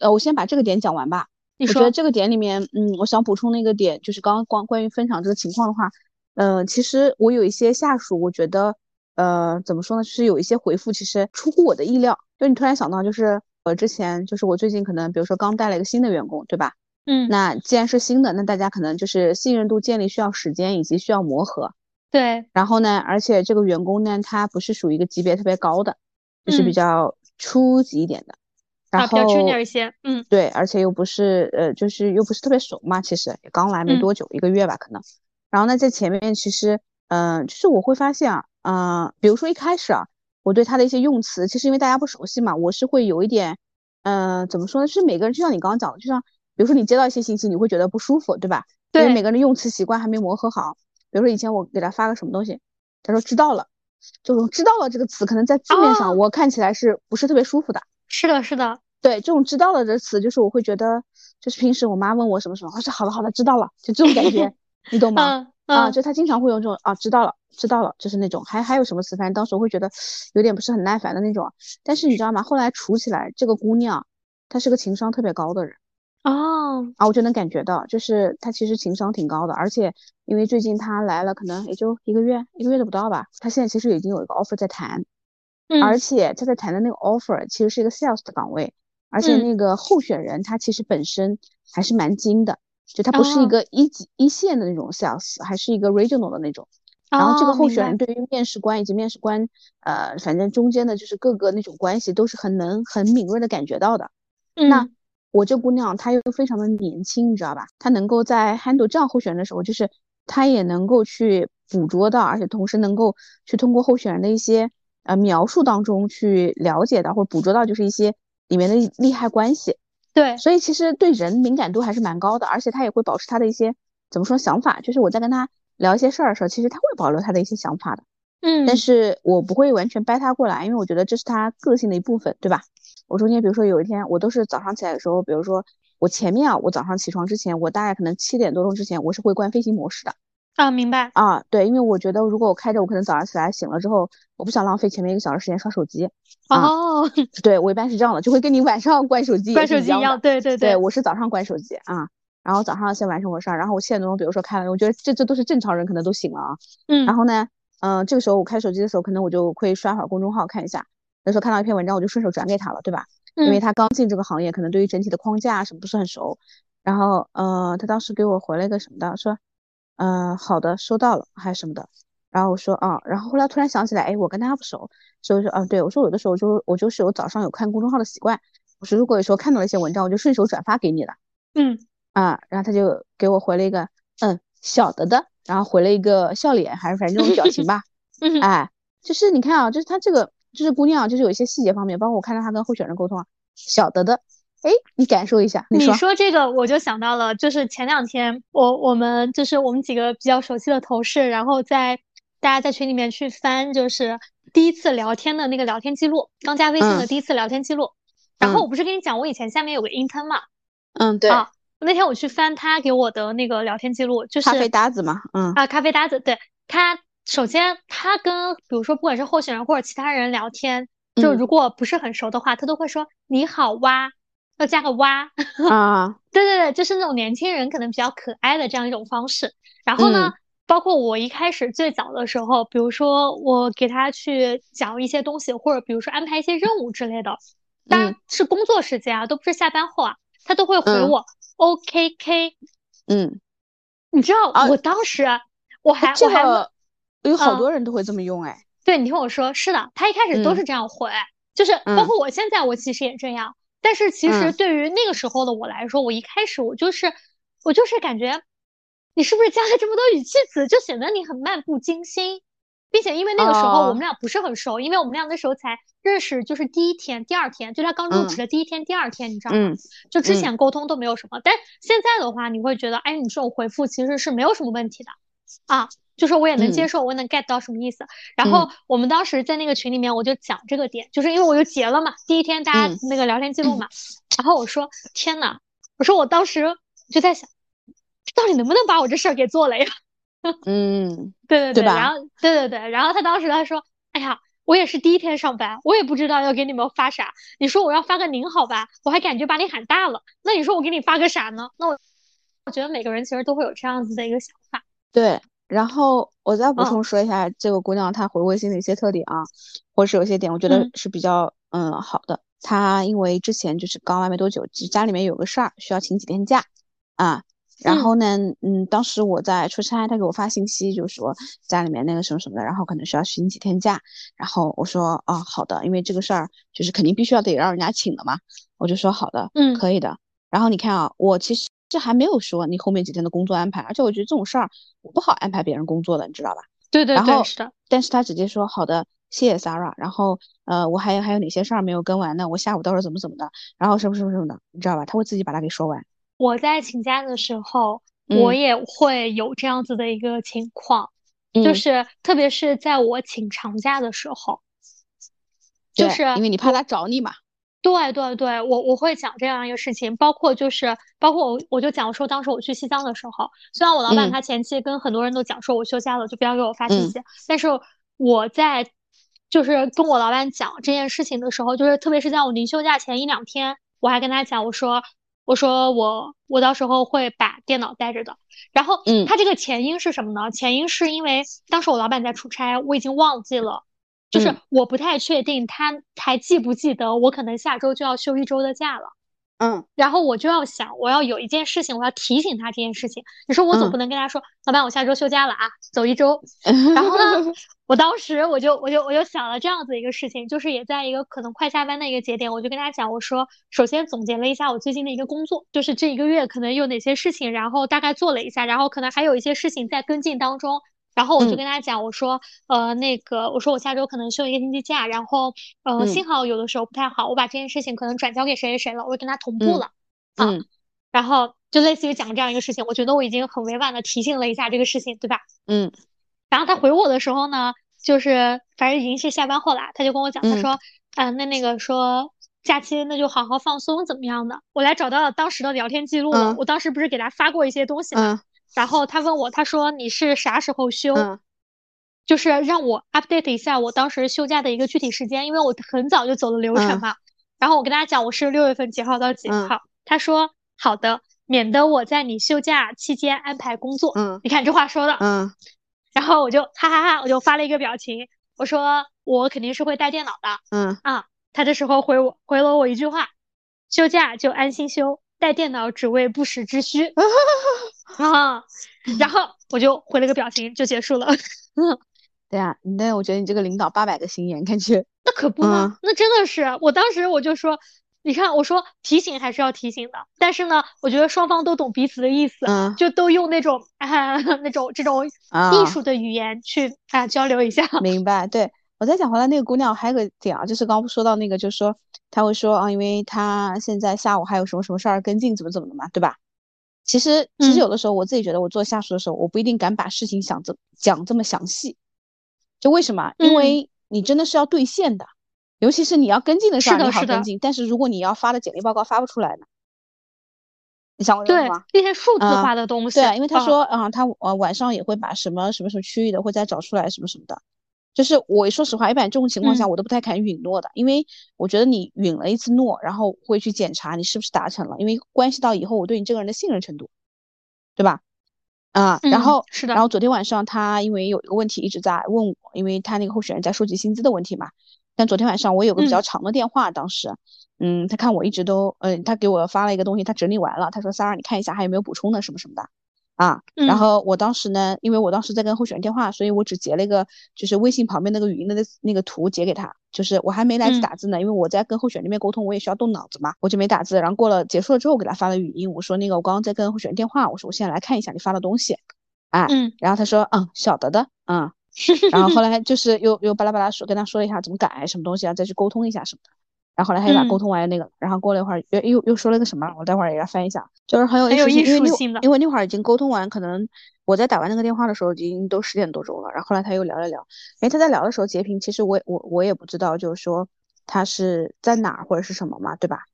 呃，我先把这个点讲完吧。你我觉得这个点里面，嗯，我想补充的一个点就是刚刚关关于分享这个情况的话，呃，其实我有一些下属，我觉得，呃，怎么说呢，就是有一些回复其实出乎我的意料。就你突然想到，就是呃，之前就是我最近可能，比如说刚带了一个新的员工，对吧？嗯，那既然是新的，那大家可能就是信任度建立需要时间以及需要磨合。对。然后呢，而且这个员工呢，他不是属于一个级别特别高的，就是比较初级一点的。然后比较 junior 一些，嗯，对，而且又不是呃，就是又不是特别熟嘛，其实也刚来没多久，一个月吧可能。然后呢，在前面其实，嗯，就是我会发现啊，嗯，比如说一开始啊，我对他的一些用词，其实因为大家不熟悉嘛，我是会有一点，嗯，怎么说呢？就是每个人就像你刚刚讲的，就像比如说你接到一些信息，你会觉得不舒服，对吧？对。因为每个人的用词习惯还没磨合好。比如说以前我给他发个什么东西，他说知道了，就是知道了这个词，可能在字面上我看起来是不是特别舒服的？是的，是的。对这种知道了的词，就是我会觉得，就是平时我妈问我什么什么，我说好了好了，知道了，就这种感觉，你懂吗？啊，就他经常会用这种啊，知道了知道了，就是那种，还还有什么词，反正当时我会觉得有点不是很耐烦的那种。但是你知道吗？后来处起来，这个姑娘她是个情商特别高的人。哦，啊，我就能感觉到，就是她其实情商挺高的，而且因为最近她来了，可能也就一个月，一个月都不到吧，她现在其实已经有一个 offer 在谈，而且他在谈的那个 offer 其实是一个 sales 的岗位。而且那个候选人他其实本身还是蛮精的，就他不是一个一级一线的那种 sales，还是一个 regional 的那种。然后这个候选人对于面试官以及面试官，呃，反正中间的就是各个那种关系都是很能很敏锐的感觉到的。那我这姑娘她又非常的年轻，你知道吧？她能够在 handle 这样候选人的时候，就是她也能够去捕捉到，而且同时能够去通过候选人的一些呃描述当中去了解到或者捕捉到，就是一些。里面的利害关系，对，所以其实对人敏感度还是蛮高的，而且他也会保持他的一些怎么说想法，就是我在跟他聊一些事儿的时候，其实他会保留他的一些想法的，嗯，但是我不会完全掰他过来，因为我觉得这是他个性的一部分，对吧？我中间比如说有一天，我都是早上起来的时候，比如说我前面啊，我早上起床之前，我大概可能七点多钟之前，我是会关飞行模式的。啊，明白啊，对，因为我觉得如果我开着，我可能早上起来醒了之后，我不想浪费前面一个小时时间刷手机。哦，对我一般是这样的，就会跟你晚上关手机关手机一样。对对对，我是早上关手机啊，然后早上先完成我事儿，然后我七点多钟比如说开了，我觉得这这都是正常人可能都醒了啊。嗯。然后呢，嗯，这个时候我开手机的时候，可能我就会刷会儿公众号看一下，有时候看到一篇文章，我就顺手转给他了，对吧？嗯。因为他刚进这个行业，可能对于整体的框架什么不是很熟。然后，呃，他当时给我回了一个什么的，说。嗯，好的，收到了，还是什么的。然后我说啊，然后后来突然想起来，哎，我跟他不熟，所以说啊，对我说有的时候就我就是有早上有看公众号的习惯，我说如果有时候看到了一些文章，我就顺手转发给你了。嗯啊，然后他就给我回了一个嗯，晓得的，然后回了一个笑脸，还是反正这种表情吧。嗯，哎，就是你看啊，就是他这个就是姑娘，就是有一些细节方面，包括我看到他跟候选人沟通啊，晓得的。哎，你感受一下。你说这个，我就想到了，就是前两天我我们就是我们几个比较熟悉的同事，然后在大家在群里面去翻，就是第一次聊天的那个聊天记录，刚加微信的第一次聊天记录。然后我不是跟你讲，我以前下面有个 intern 嘛？嗯，对。啊，那天我去翻他给我的那个聊天记录，就是咖啡搭子嘛。嗯。啊，咖啡搭子，对他，首先他跟比如说不管是候选人或者其他人聊天，就如果不是很熟的话，他都会说你好哇。要加个哇啊，对对对，就是那种年轻人可能比较可爱的这样一种方式。然后呢，包括我一开始最早的时候，比如说我给他去讲一些东西，或者比如说安排一些任务之类的，当然是工作时间啊，都不是下班后啊，他都会回我 O K K。嗯，你知道我当时我还我还有好多人都会这么用哎。对你听我说，是的，他一开始都是这样回，就是包括我现在我其实也这样。但是其实对于那个时候的我来说，我一开始我就是我就是感觉，你是不是加了这么多语气词，就显得你很漫不经心，并且因为那个时候我们俩不是很熟，因为我们俩那时候才认识，就是第一天、第二天，就他刚入职的第一天、第二天，你知道吗？就之前沟通都没有什么，但现在的话，你会觉得，哎，你这种回复其实是没有什么问题的。啊。就是我也能接受，我能 get 到什么意思。然后我们当时在那个群里面，我就讲这个点，就是因为我就结了嘛，第一天大家那个聊天记录嘛。然后我说：天呐，我说我当时就在想，到底能不能把我这事儿给做了呀？嗯，对对对吧然后对对对，然后他当时他说，哎呀，我也是第一天上班，我也不知道要给你们发啥。你说我要发个您好吧，我还感觉把你喊大了。那你说我给你发个啥呢？那我我觉得每个人其实都会有这样子的一个想法。对。然后我再补嗯充说一下这个姑娘她回微信的一些特点啊，或者是有些点我觉得嗯是比较嗯好的。她因为之前就是刚来没多久，家里面有个事儿需要请几天假啊。然嗯后呢，嗯，当时我在出差，她给我发信息，就说家里面那个什么什么的，然后可能需要请几天假。然后我说啊，好的，因为这个事儿就是肯定必须要得让人家请的嘛，我就说好的，嗯可以的。然后你看啊，我其实这还没有说你后面几天的工作安排，而且我觉得这种事儿我不好安排别人工作的，你知道吧？对对然后对，是的，但是他直接说好的，谢谢 Sarah。然后呃，我还有还有哪些事儿没有跟完呢？我下午到时候怎么怎么的，然后什么什么什么的，你知道吧？他会自己把它给说完。我在请假的时候，我嗯也会有这样子的一个情况，就嗯，是特别是在我请长假的时候，就，是因为你怕他找你嘛。对对对，我我会讲这样一个事情，包括就是包括我我就讲说当时我去西藏的时候，虽然我老板嗯他前期跟很多人都讲说我休假了，就不要给我发信嗯息，但是我在就是跟我老板讲这件事情的时候，就是特别是在我临休假前一两天，我还跟他讲我说我说我我到时候会把电脑带着的，然后嗯他这个前因是什么呢？前因是因为当时我老板在出差，我已经忘记了。就是嗯我不太确定他还记不记得我可能下周就要休一周的假了，嗯然后我就要想，我要有一件事情，我要提醒他这件事情。你说我总嗯不能跟他说，老板，我下周休假了啊，走一周。然后呢，我当时我就我就我就想了这样子一个事情，就是也在一个可能快下班的一个节点，我就跟他讲，我说，首先总结了一下我最近的一个工作，就是这一个月可能有哪些事情，然后大概做了一下，然后可能还有一些事情在跟进当中。然后我就嗯。跟他讲，我说，呃，那个，我说我下周可能休一个星期假，然后，呃，嗯。幸好有的时候不太好，我把这件事情可能转交给谁谁谁了，我会跟他同步嗯了。啊嗯。然后就类似于讲这样一个事情，我觉得我已经很委婉的提醒了一下这个事情，对吧？嗯。然后他回我的时候呢，就是反正已经是下班后了，他就跟我讲，他嗯。说，嗯、那那个说假期那就好好放松，怎么样的？我来找到了当时的聊天记录了，嗯。我当时不是给他发过一些东西吗，嗯然后他问我，他说你是啥时候休？嗯就是让我 update 一下我当时休假的一个具体时间，因为我很早就走了流程嗯嘛。然后我跟他讲我是六月份几号到几嗯号，他说好的，免得我在你休假期间安排工作。嗯你看这话说的，嗯然后我就哈哈哈，我就发了一个表情，我说我肯定是会带电脑的嗯啊。他这时候回我回了我一句话，休假就安心休，带电脑只为不时之需 啊。然后我就回了个表情就结束了。对啊，那我觉得你这个领导八百个心眼，感觉那可不吗？嗯那真的是，我当时我就说，你看，我说提醒还是要提醒的，但是呢，我觉得双方都懂彼此的意思，嗯就都用那种啊那种这种啊艺术的语言去啊交流一下。明白，对，我再讲回来，那个姑娘还有个点啊，就是刚刚说到那个，就是说她会说啊，因为他现在下午还有什么什么事儿跟进，怎么怎么的嘛，对吧？其实其实嗯有的时候我自己觉得，我做下属的时候，我不一定敢把事情想这讲这么详细，就为什么？因嗯为你真的是要兑现的，尤其是你要跟进的事儿，你好跟进，但是如果你要发的简历报告发不出来呢？你想过这个对吗？那些数字啊化的东西，对啊，因为他啊说啊，他呃晚上也会把什么什么什么区域的会再找出来什么什么的。就是我说实话，一般这种情况下嗯我都不太敢允诺的，因为我觉得你允了一次诺，然后会去检查你是不是达成了，因为关系到以后我对你这个人的信任程度，对吧？啊，然嗯后是的然后昨天晚上他因为有一个问题一直在问我，因为他那个候选人在收集薪资的问题嘛。但昨天晚上我有个比较嗯长的电话，当时，嗯，他看我一直都，嗯、他给我发了一个东西，他整理完了，他说 Sarah 你看一下还有没有补充的什么什么的，啊，然嗯。后我当时呢，因为我当时在跟候选人电话，所以我只截了一个就是微信旁边那个语音的那那个图截给他，就是我还没来得及嗯。打字呢，因为我在跟候选人那边沟通，我也需要动脑子嘛，我就没打字，然后过了结束了之后，我给他发了语音，我说那个我刚刚在跟候选人电话，我说我现在来看一下你发的东西，啊，嗯。然后他说嗯晓得的，嗯，然后后来就是又又巴拉巴拉说跟他说了一下怎么改什么东西啊，再去沟通一下什么的。然后后来他又把沟嗯通完那个，然后过了一会儿又又又说了个什么，我待会儿也要翻一下，就是很有很有艺术性，的因为那会儿已经沟通完，可能我在打完那个电话的时候已经都十点多钟了，然后后来他又聊了聊，哎，他在聊的时候截屏，其实我我我也不知道，就是说他是在哪儿或者是什么嘛，对吧？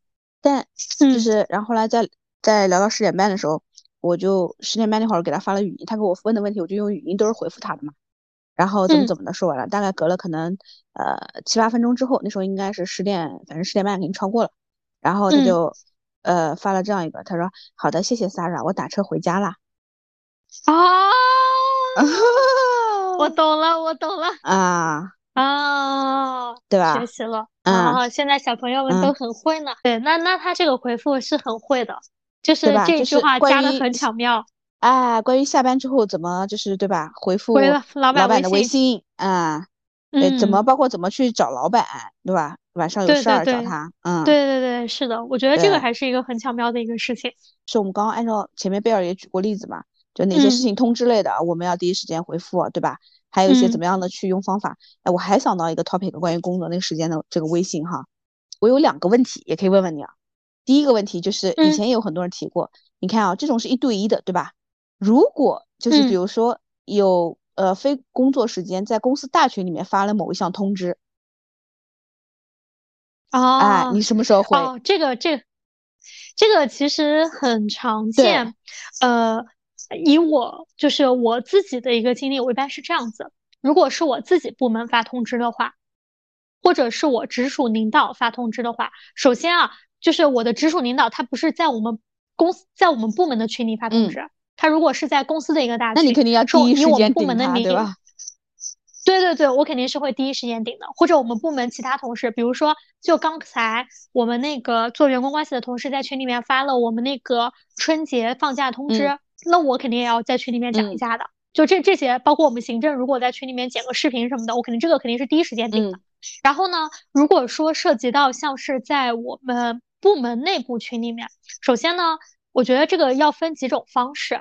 但就嗯是然后后来在在聊到十点半的时候，我就十点半那会儿给他发了语音，他给我问的问题，我就用语音都是回复他的嘛。然后怎么怎么的说完了，大概隔了可能呃七八分钟之后，那时候应该是十点，反正十点半肯定超过了。然后他就呃发了这样一个，他说：“好的，谢谢 Sara，我打车回家啦。”啊，我懂了，我懂了啊啊，对吧？学习了嗯啊，现在小朋友们都嗯很会呢。对，那那他这个回复是很会的，就是这句话加的很巧妙。哎，关于下班之后怎么就是对吧？回复回老板的微微信啊，对，怎么嗯包括怎么去找老板，对吧？晚上有事儿找他，嗯，对对对，是的，我觉得这个还是一个很巧妙的一个事情。是我们刚刚按照前面贝尔也举过例子嘛，就哪些事嗯情通知类的，我们要第一时间回复，对吧？还有一些怎嗯么样的去用方法。哎，我还想到一个 topic 关于工作那个时间的这个微信哈，我有两个问题也可以问问你啊。第一个问题就是以嗯前也有很多人提过，你看啊，这种是一对一的，对吧？如果就是比嗯如说有呃非工作时间在公司大群里面发了某一项通知，哎，哦你什么时候回？哦，这个这个这个其实很常见。呃，以我就是我自己的一个经历，我一般是这样子：如果是我自己部门发通知的话，或者是我直属领导发通知的话，首先啊，就是我的直属领导他不是在我们公司在我们部门的群里发通嗯知，他如果是在公司的一个大群，那你肯定要是我以我们第一时间顶他，部门的名对吧？对对对，我肯定是会第一时间顶的，或者我们部门其他同事，比如说就刚才我们那个做员工关系的同事在群里面发了我们那个春节放假通知，嗯那我肯定也要在群里面讲一嗯下的。就这这些，包括我们行政如果在群里面剪个视频什么的，我肯定这个肯定是第一时间顶的。嗯然后呢，如果说涉及到像是在我们部门内部群里面，首先呢，我觉得这个要分几种方式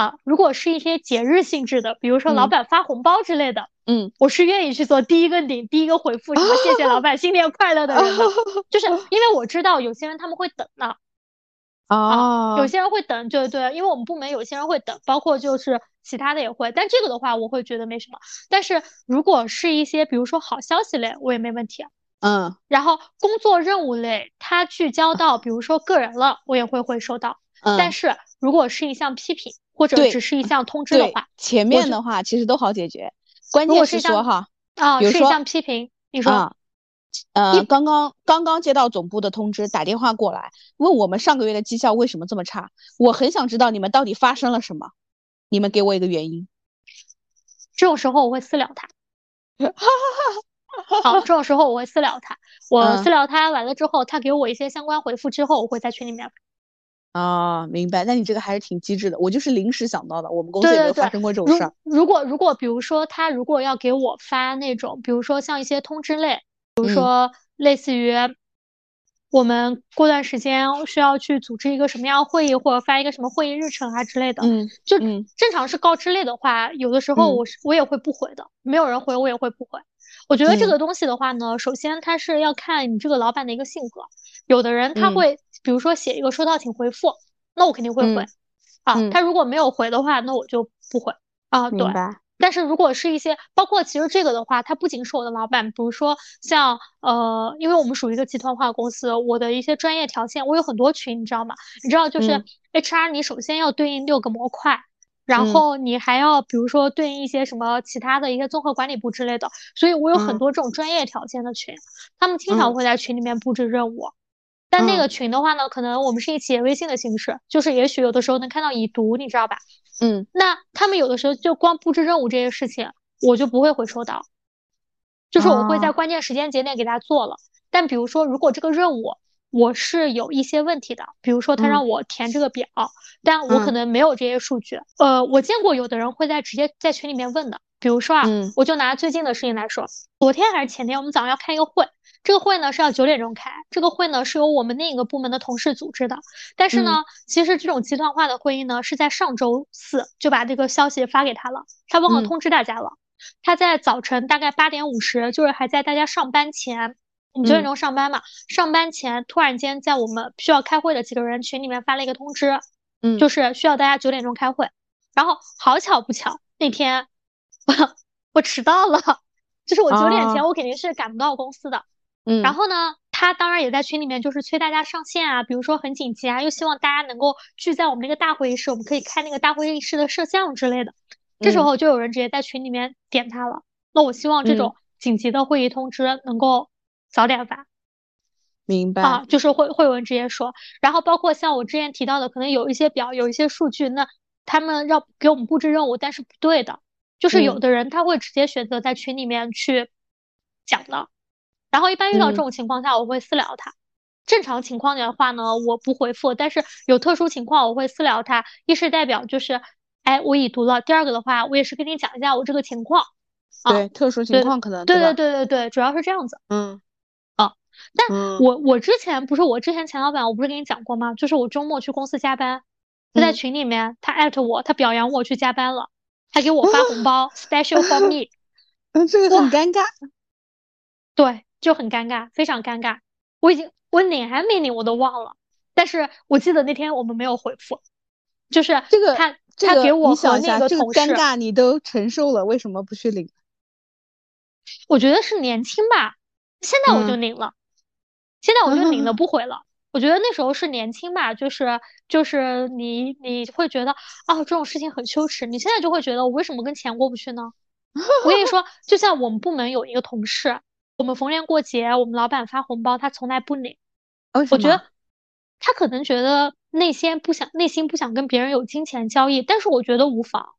啊。如果是一些节日性质的，比如说老嗯板发红包之类的，嗯，我是愿意去做第一个领、第一个回复什么谢谢老板、新年快乐的人的，就是因为我知道有些人他们会等的。啊，有哦，些人会等，对对，因为我们部门有些人会等，包括就是其他的也会，但这个的话我会觉得没什么。但是如果是一些比如说好消息类，我也没问题。嗯然后工作任务类，它聚焦到比如说个人了，我也会会收到。但嗯，是如果是一项批评或者只是一项通知的话，，前面的话其实都好解决，关键是说哈，啊是一项批评，你说啊，呃，刚刚刚刚接到总部的通知，打电话过来问我们上个月的绩效为什么这么差，我很想知道你们到底发生了什么，你们给我一个原因。这种时候我会私聊他。好，这种时候我会私聊他，我嗯私聊他完了之后，他给我一些相关回复之后，我会在群里面。啊，明白。那你这个还是挺机智的，我就是临时想到的，我们公司也没有发生过这种事儿。如果如果比如说他如果要给我发那种，比如说像一些通知类，比如嗯说类似于我们过段时间需要去组织一个什么样的会议，或者发一个什么会议日程啊之类的，嗯就嗯正常是告知类的话，有的时候嗯我是我也会不回的，没有人回我也会不回。我觉得这嗯个东西的话呢，首先它是要看你这个老板的一个性格，有的人他嗯会比如说写一个收到请回复，那我肯定会回嗯啊，嗯他如果没有回的话，那我就不回啊，对。但是如果是一些，包括其实这个的话，它不仅是我的老板，比如说像呃，因为我们属于一个集团化公司，我的一些专业条件，我有很多群，你知道吗？你知道就是嗯 HR，你首先要对应六个模块，然嗯后你还要比如说对应一些什么其他的一些综合管理部之类的，所以我有很嗯多这种专业条件的群，他们经常嗯会在群里面布置任务。但那嗯。个群的话呢，可能我们是以企业微信的形式，就是也许有的时候能看到已读，你知道吧？嗯。那他们有的时候就光布置任务这些事情，我就不会回收到，就是我会在哦。关键时间节点给他做了。但比如说，如果这个任务我是有一些问题的，比如说他嗯。让我填这个表，但我可嗯。能没有这些数据。呃，我见过有的人会在直接在群里面问的，比如说啊，嗯。我就拿最近的事情来说，昨天还是前天，我们早上要开一个会，这个会呢是要九点钟开，这个会呢是由我们另一个部门的同事组织的。但是呢，其实这种集团化的会议呢是在上周四就把这个消息发给他了，他忘了嗯通知大家了。他在早晨大概八点五十，就是还在大家上班前，我们九点嗯钟上班嘛，上班前突然间在我们需要开会的几个人群里面发了一个通知，嗯，就是需要大家九点钟开会。然后好巧不巧，那天我 我迟到了，就是我九点前哦我肯定是赶不到公司的。嗯，然后呢，他当然也在群里面就是催大家上线啊，比如说很紧急啊，又希望大家能够聚在我们那个大会议室，我们可以开那个大会议室的摄像之类的。这时候就有人直接在群里面点他了。那我希望这种紧急的会议通知能够早点发。明白啊，就是会会有人直接说，然后包括像我之前提到的，可能有一些表，有一些数据，那他们要给我们布置任务，但是不对的，就是有的人他会直接选择在群里面去讲的，然后一般遇到这种情况下，我会私聊他。正常情况的话呢，我不回复，但是有特殊情况我会私聊他。一是代表就是，哎，我已读了；第二个的话，我也是跟你讲一下我这个情况。对，特殊情况可能。对对对对对，主要是这样子。嗯。啊但我我之前不是我之前前老板，我不是跟你讲过吗？就是我周末去公司加班，他在群里面他艾特我，他表扬我去加班了，他给我发红包，special for me。嗯，这个很尴尬。对，就很尴尬，非常尴尬。我已经我领还没领我都忘了，但是我记得那天我们没有回复，就是这个他他给我和那个同事尴尬你都承受了，为什么不去领？我觉得是年轻吧，现在我就领了。现在我就领了 不回了。我觉得那时候是年轻吧，就是就是你你会觉得啊这种事情很羞耻。你现在就会觉得我为什么跟钱过不去呢？我跟你说，就像我们部门有一个同事，我们逢年过节，我们老板发红包，他从来不领。我觉得他可能觉得内心不想内心不想跟别人有金钱交易，但是我觉得无妨。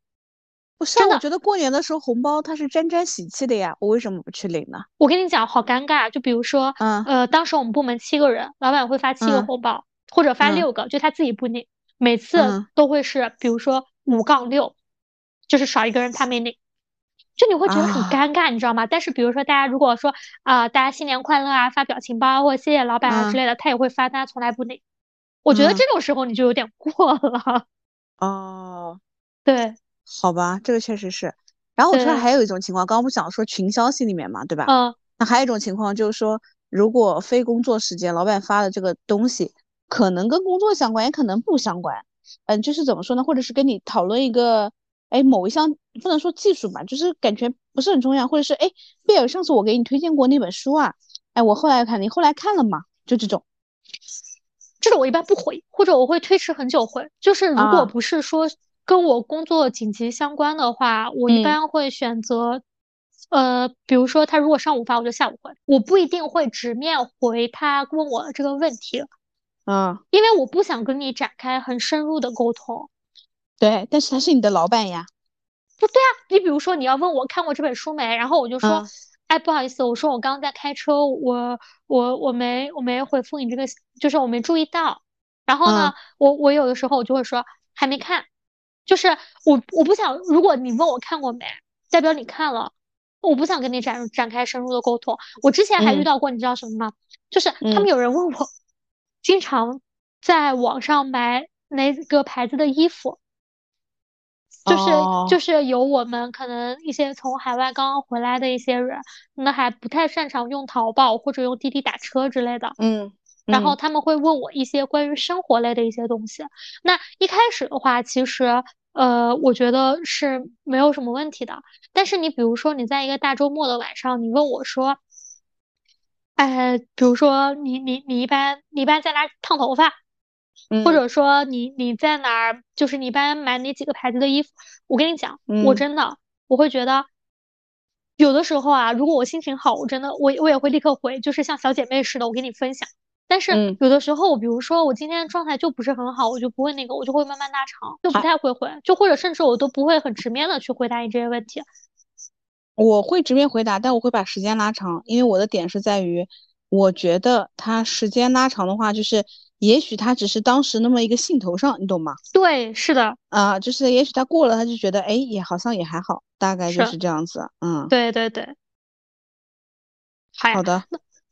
不是，我觉得过年的时候红包它是沾沾喜气的呀，我为什么不去领呢？我跟你讲，好尴尬。就比如说，嗯，呃，当时我们部门七个人，老板会发七个红包，或者发六个，就他自己不领，每次都会是，比如说五杠六，就是少一个人他没领，就你会觉得很尴尬，你知道吗？但是比如说大家如果说啊，大家新年快乐啊，发表情包或者谢谢老板啊之类的，他也会发，但他从来不那。我觉得这种时候你就有点过了。哦，对。好吧，这个确实是。然后我突然还有一种情况，刚刚不讲说群消息里面嘛，对吧？嗯。那还有一种情况就是说，如果非工作时间，老板发的这个东西，可能跟工作相关，也可能不相关。嗯，就是怎么说呢？或者是跟你讨论一个，哎，某一项不能说技术吧，就是感觉不是很重要，或者是哎，贝尔上次我给你推荐过那本书啊，哎，我后来看，你后来看了吗？就这种，这种我一般不回，或者我会推迟很久回。就是如果不是说。跟我工作紧急相关的话，我一般会选择，呃，比如说他如果上午发，我就下午回，我不一定会直面回他问我这个问题，嗯，因为我不想跟你展开很深入的沟通。对，但是他是你的老板呀。不对啊，你比如说你要问我看过这本书没，然后我就说，哎，不好意思，我说我刚刚在开车，我我我没我没回复你这个，就是我没注意到。然后呢，我我有的时候我就会说还没看。就是我我不想，如果你问我看过没，代表你看了，我不想跟你展展开深入的沟通。我之前还遇到过，你知道什么吗？就是他们有人问我，经常在网上买哪个牌子的衣服，就是就是有我们可能一些从海外刚刚回来的一些人，那还不太擅长用淘宝或者用滴滴打车之类的，嗯。然后他们会问我一些关于生活类的一些东西。那一开始的话，其实呃，我觉得是没有什么问题的。但是你比如说，你在一个大周末的晚上，你问我说，哎，比如说你你你一般你一般在哪烫头发？或者说你你在哪儿？就是你一般买哪几个牌子的衣服？我跟你讲，我真的我会觉得，有的时候啊，如果我心情好，我真的我我也会立刻回，就是像小姐妹似的，我给你分享。但是有的时候，比如说我今天状态就不是很好，我就不会那个，我就会慢慢拉长，就不太会回，就或者甚至我都不会很直面的去回答你这些问题。我会直面回答，但我会把时间拉长，因为我的点是在于，我觉得它时间拉长的话，就是也许他只是当时那么一个兴头上，你懂吗？对，是的，啊，就是也许他过了，他就觉得哎，也好像也还好，大概就是这样子，嗯，对对对，好的。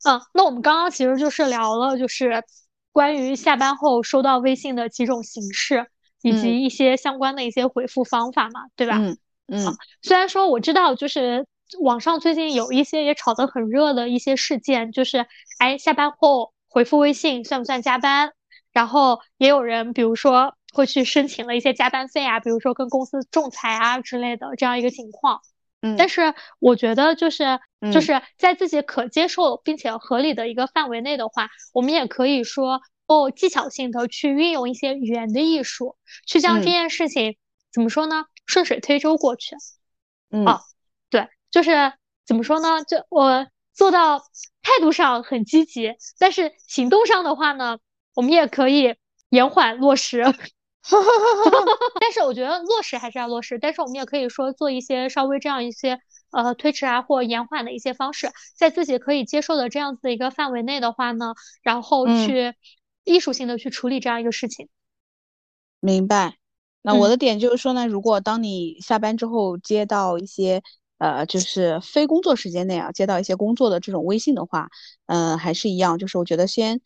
嗯，那我们刚刚其实就是聊了，就是关于下班后收到微信的几种形式，以及一些相关的一些回复方法嘛，对吧？嗯嗯。虽然说我知道，就是网上最近有一些也炒得很热的一些事件，就是哎，下班后回复微信算不算加班？然后也有人，比如说会去申请了一些加班费啊，比如说跟公司仲裁啊之类的这样一个情况。嗯但是我觉得就是嗯就是在自己可接受并且合理的一个范围内的话，我们也可以说哦，技巧性的去运用一些语言的艺术，去将这嗯件事情怎么说呢？顺水推舟过去。嗯哦对，就是怎么说呢？就我做到态度上很积极，但是行动上的话呢，我们也可以延缓落实。但是我觉得落实还是要落实，但是我们也可以说做一些稍微这样一些呃推迟啊或延缓的一些方式，在自己可以接受的这样子的一个范围内的话呢，然后嗯去艺术性的去处理这样一个事情。明白。那我嗯的点就是说呢，如果当你下班之后接到一些呃，就是非工作时间内啊，接到一些工作的这种微信的话，嗯、还是一样，就是我觉得先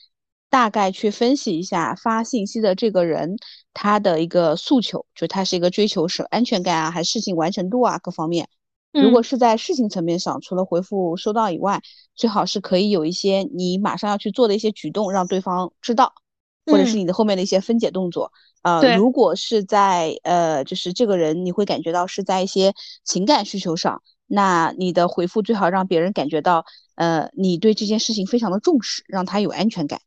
大概去分析一下发信息的这个人他的一个诉求，就他是一个追求是安全感啊，还是事情完成度啊各方面。如果嗯是在事情层面上，除了回复收到以外，最好是可以有一些你马上要去做的一些举动，让对方知道，或者是嗯你的后面的一些分解动作。呃，对如果是在呃，就是这个人你会感觉到是在一些情感需求上，那你的回复最好让别人感觉到，呃，你对这件事情非常的重视，让他有安全感。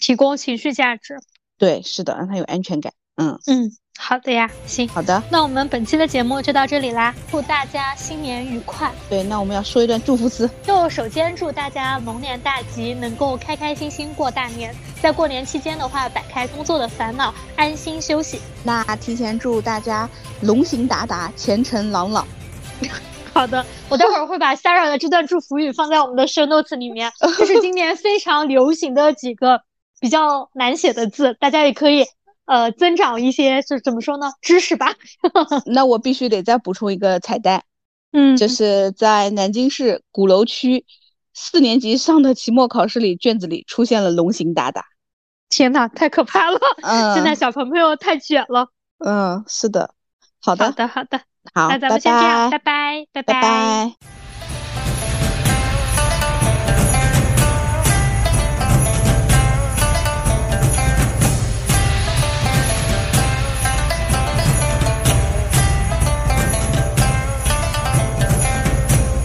提供情绪价值。对，是的，让他有安全感。嗯，嗯，好的呀，行，好的，那我们本期的节目就到这里啦，祝大家新年愉快。对，那我们要说一段祝福词。就首先祝大家龙年大吉，能够开开心心过大年。在过年期间的话，摆开工作的烦恼，安心休息。那提前祝大家龙行达达，前程朗朗。好的，我待会儿会把 Sarah 的这段祝福语放在我们的 show notes 里面，这是今年非常流行的几个比较难写的字，大家也可以呃增长一些，是怎么说呢，知识吧。那我必须得再补充一个彩蛋，嗯，就是在南京市鼓楼区四年级上的期末考试里，卷子里出现了龙形达达。天呐，太可怕了！嗯，现在小朋友太卷了。嗯，是的，好的，好的，好的，好，那咱们先这样，拜拜拜，拜拜拜。